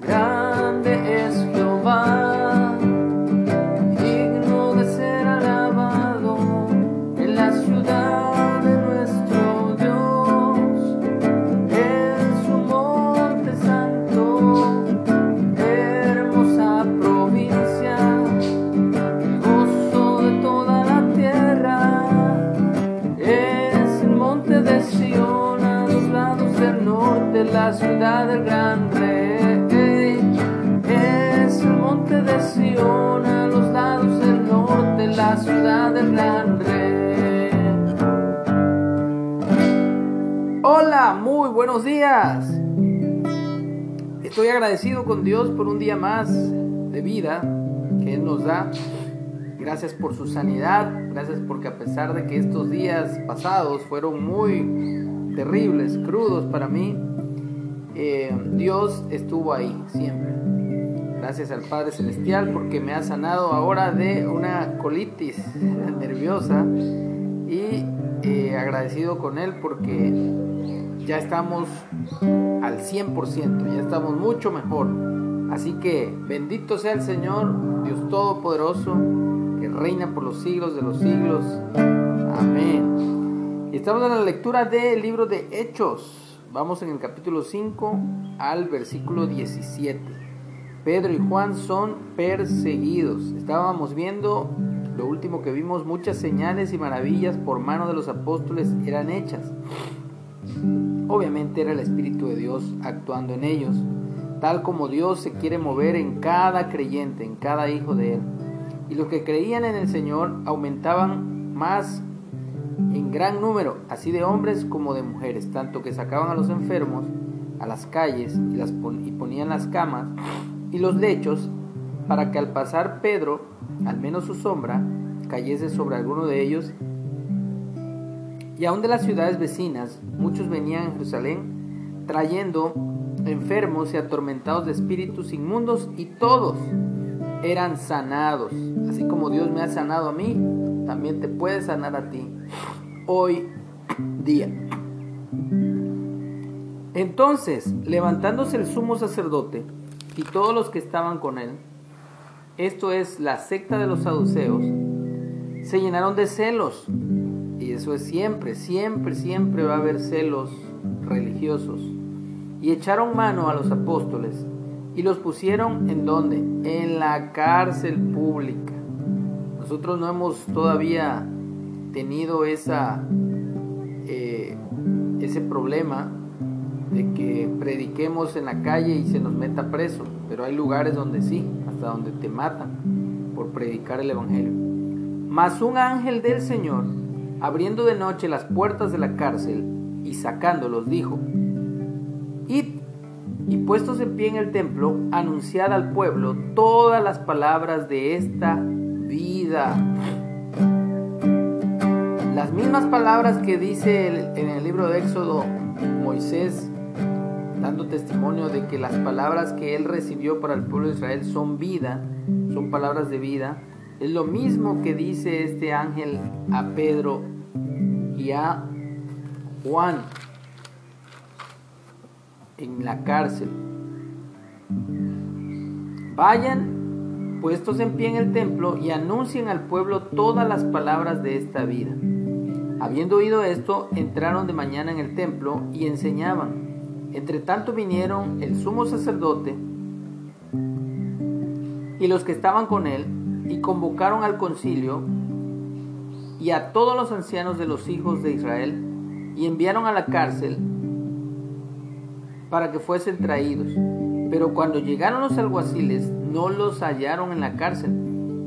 Grande buenos días. Estoy agradecido con Dios por un día más de vida que Él nos da. Gracias por su sanidad, gracias porque a pesar de que estos días pasados fueron muy terribles, crudos para mí, eh, Dios estuvo ahí siempre. Gracias al Padre Celestial porque me ha sanado ahora de una colitis nerviosa y eh, agradecido con Él porque ya estamos al 100%, ya estamos mucho mejor. Así que bendito sea el Señor, Dios Todopoderoso, que reina por los siglos de los siglos. Amén. Y estamos en la lectura del libro de Hechos. Vamos en el capítulo 5 al versículo 17. Pedro y Juan son perseguidos. Estábamos viendo lo último que vimos, muchas señales y maravillas por mano de los apóstoles eran hechas. Obviamente era el Espíritu de Dios actuando en ellos, tal como Dios se quiere mover en cada creyente, en cada hijo de Él. Y los que creían en el Señor aumentaban más en gran número, así de hombres como de mujeres, tanto que sacaban a los enfermos a las calles y, ponían las camas y los lechos para que al pasar Pedro, al menos su sombra, cayese sobre alguno de ellos. Y aun de las ciudades vecinas, muchos venían a Jerusalén trayendo enfermos y atormentados de espíritus inmundos y todos eran sanados. Así como Dios me ha sanado a mí, también te puede sanar a ti hoy día. Entonces, levantándose el sumo sacerdote y todos los que estaban con él, esto es la secta de los saduceos, se llenaron de celos. Eso es siempre, siempre, siempre va a haber celos religiosos. Y echaron mano a los apóstoles y los pusieron en donde? En la cárcel pública. Nosotros no hemos todavía tenido esa, eh, ese problema de que prediquemos en la calle y se nos meta preso, pero hay lugares donde sí, hasta donde te matan por predicar el Evangelio. Mas un ángel del Señor, abriendo de noche las puertas de la cárcel y sacándolos, dijo, Id y puestos en pie en el templo, anunciad al pueblo todas las palabras de esta vida. Las mismas palabras que dice en el libro de Éxodo Moisés, dando testimonio de que las palabras que él recibió para el pueblo de Israel son vida, son palabras de vida, es lo mismo que dice este ángel a Pedro y a Juan en la cárcel. Vayan puestos en pie en el templo y anuncien al pueblo todas las palabras de esta vida. Habiendo oído esto, entraron de mañana en el templo y enseñaban. Entre tanto vinieron el sumo sacerdote y los que estaban con él y convocaron al concilio y a todos los ancianos de los hijos de Israel y enviaron a la cárcel para que fuesen traídos. Pero cuando llegaron los alguaciles no los hallaron en la cárcel.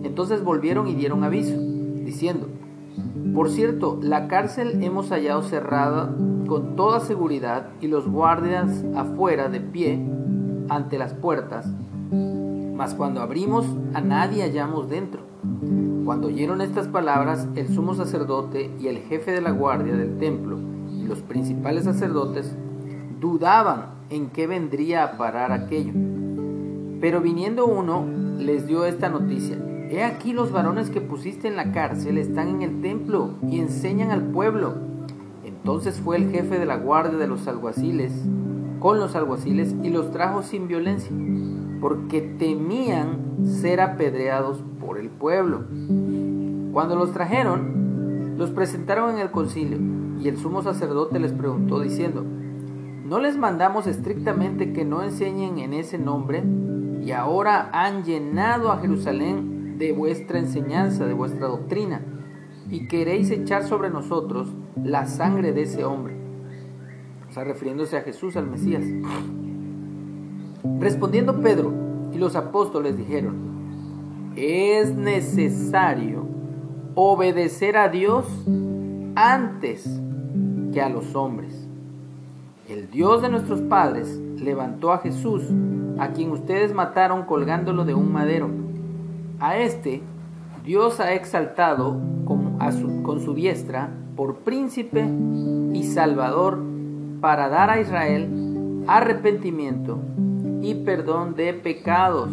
Entonces volvieron y dieron aviso, diciendo, por cierto, la cárcel hemos hallado cerrada con toda seguridad y los guardias afuera de pie ante las puertas. Mas cuando abrimos a nadie hallamos dentro. Cuando oyeron estas palabras, el sumo sacerdote y el jefe de la guardia del templo y los principales sacerdotes dudaban en qué vendría a parar aquello. Pero viniendo uno, les dio esta noticia. He aquí los varones que pusiste en la cárcel están en el templo y enseñan al pueblo. Entonces fue el jefe de la guardia de los alguaciles con los alguaciles y los trajo sin violencia, porque temían ser apedreados por el pueblo. Cuando los trajeron, los presentaron en el concilio, y el sumo sacerdote les preguntó diciendo, ¿no les mandamos estrictamente que no enseñen en ese nombre? Y ahora han llenado a Jerusalén de vuestra enseñanza, de vuestra doctrina, y queréis echar sobre nosotros la sangre de ese hombre. Refiriéndose a Jesús, al Mesías. Respondiendo Pedro y los apóstoles dijeron, es necesario obedecer a Dios antes que a los hombres. El Dios de nuestros padres levantó a Jesús, a quien ustedes mataron colgándolo de un madero. A este Dios ha exaltado con, su, con su diestra por príncipe y salvador para dar a Israel arrepentimiento y perdón de pecados.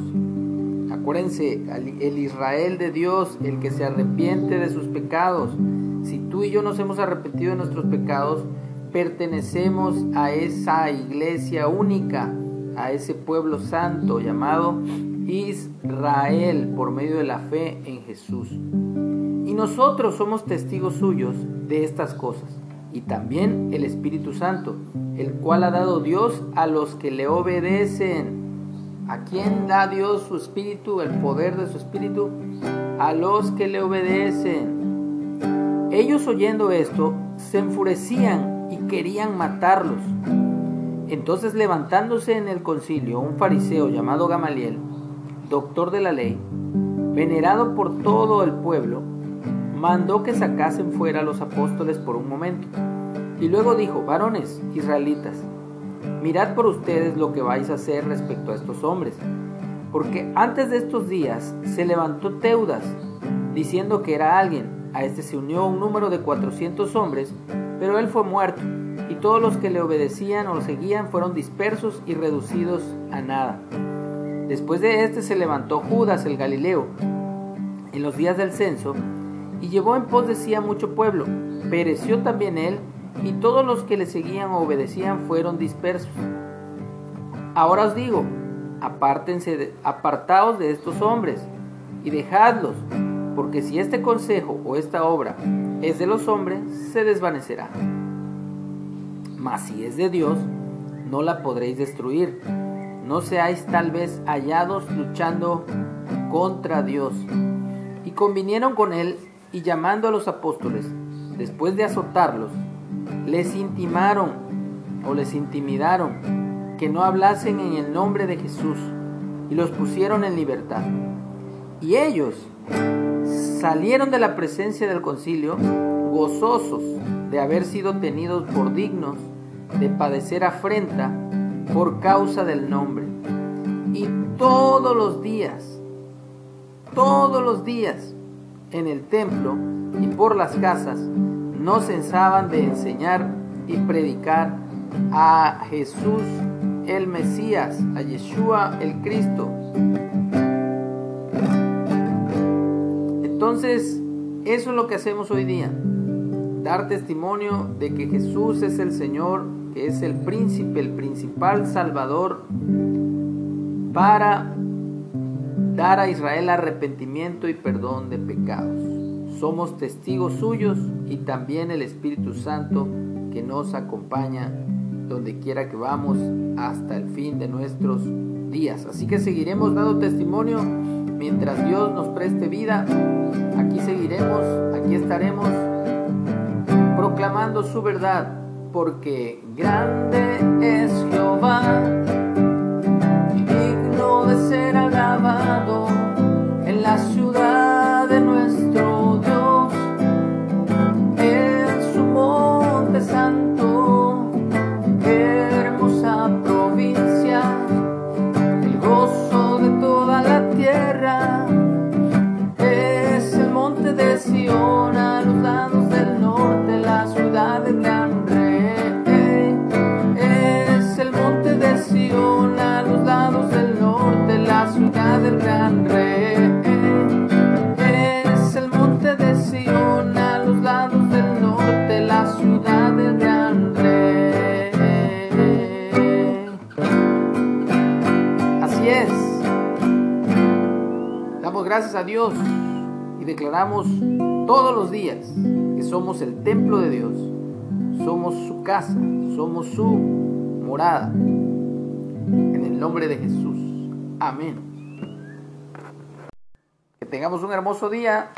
Acuérdense, el Israel de Dios, el que se arrepiente de sus pecados. Si tú y yo nos hemos arrepentido de nuestros pecados, pertenecemos a esa iglesia única, a ese pueblo santo llamado Israel por medio de la fe en Jesús. Y nosotros somos testigos suyos de estas cosas. Y también el Espíritu Santo, el cual ha dado Dios a los que le obedecen. ¿A quién da Dios su Espíritu, el poder de su Espíritu? A los que le obedecen. Ellos oyendo esto, se enfurecían y querían matarlos. Entonces levantándose en el concilio un fariseo llamado Gamaliel, doctor de la ley, venerado por todo el pueblo, mandó que sacasen fuera a los apóstoles por un momento. Y luego dijo, varones israelitas, mirad por ustedes lo que vais a hacer respecto a estos hombres, porque antes de estos días se levantó Teudas, diciendo que era alguien, a este se unió un número de cuatrocientos hombres, pero él fue muerto, y todos los que le obedecían o seguían fueron dispersos y reducidos a nada. Después de este se levantó Judas el Galileo, en los días del censo, y llevó en pos de sí a mucho pueblo. Pereció también él, y todos los que le seguían o obedecían fueron dispersos. Ahora os digo, apártense, apartaos de estos hombres y dejadlos, porque si este consejo o esta obra es de los hombres, se desvanecerá. Mas si es de Dios, no la podréis destruir. No seáis tal vez hallados luchando contra Dios. Y convinieron con él y llamando a los apóstoles, después de azotarlos, les intimaron o les intimidaron que no hablasen en el nombre de Jesús y los pusieron en libertad. Y ellos salieron de la presencia del concilio gozosos de haber sido tenidos por dignos de padecer afrenta por causa del nombre. Y todos los días, todos los días, en el templo y por las casas no cesaban de enseñar y predicar a Jesús el Mesías, a Yeshua el Cristo. Entonces, eso es lo que hacemos hoy día. Dar testimonio de que Jesús es el Señor, que es el príncipe, el principal salvador para dar a Israel arrepentimiento y perdón de pecados. Somos testigos suyos y también el Espíritu Santo que nos acompaña donde quiera que vamos hasta el fin de nuestros días. Así que seguiremos dando testimonio mientras Dios nos preste vida. Aquí seguiremos, aquí estaremos proclamando su verdad, porque grande es Jehová en Damos gracias a Dios y declaramos todos los días que somos el templo de Dios, somos su casa, somos su morada. En el nombre de Jesús. Amén. Que tengamos un hermoso día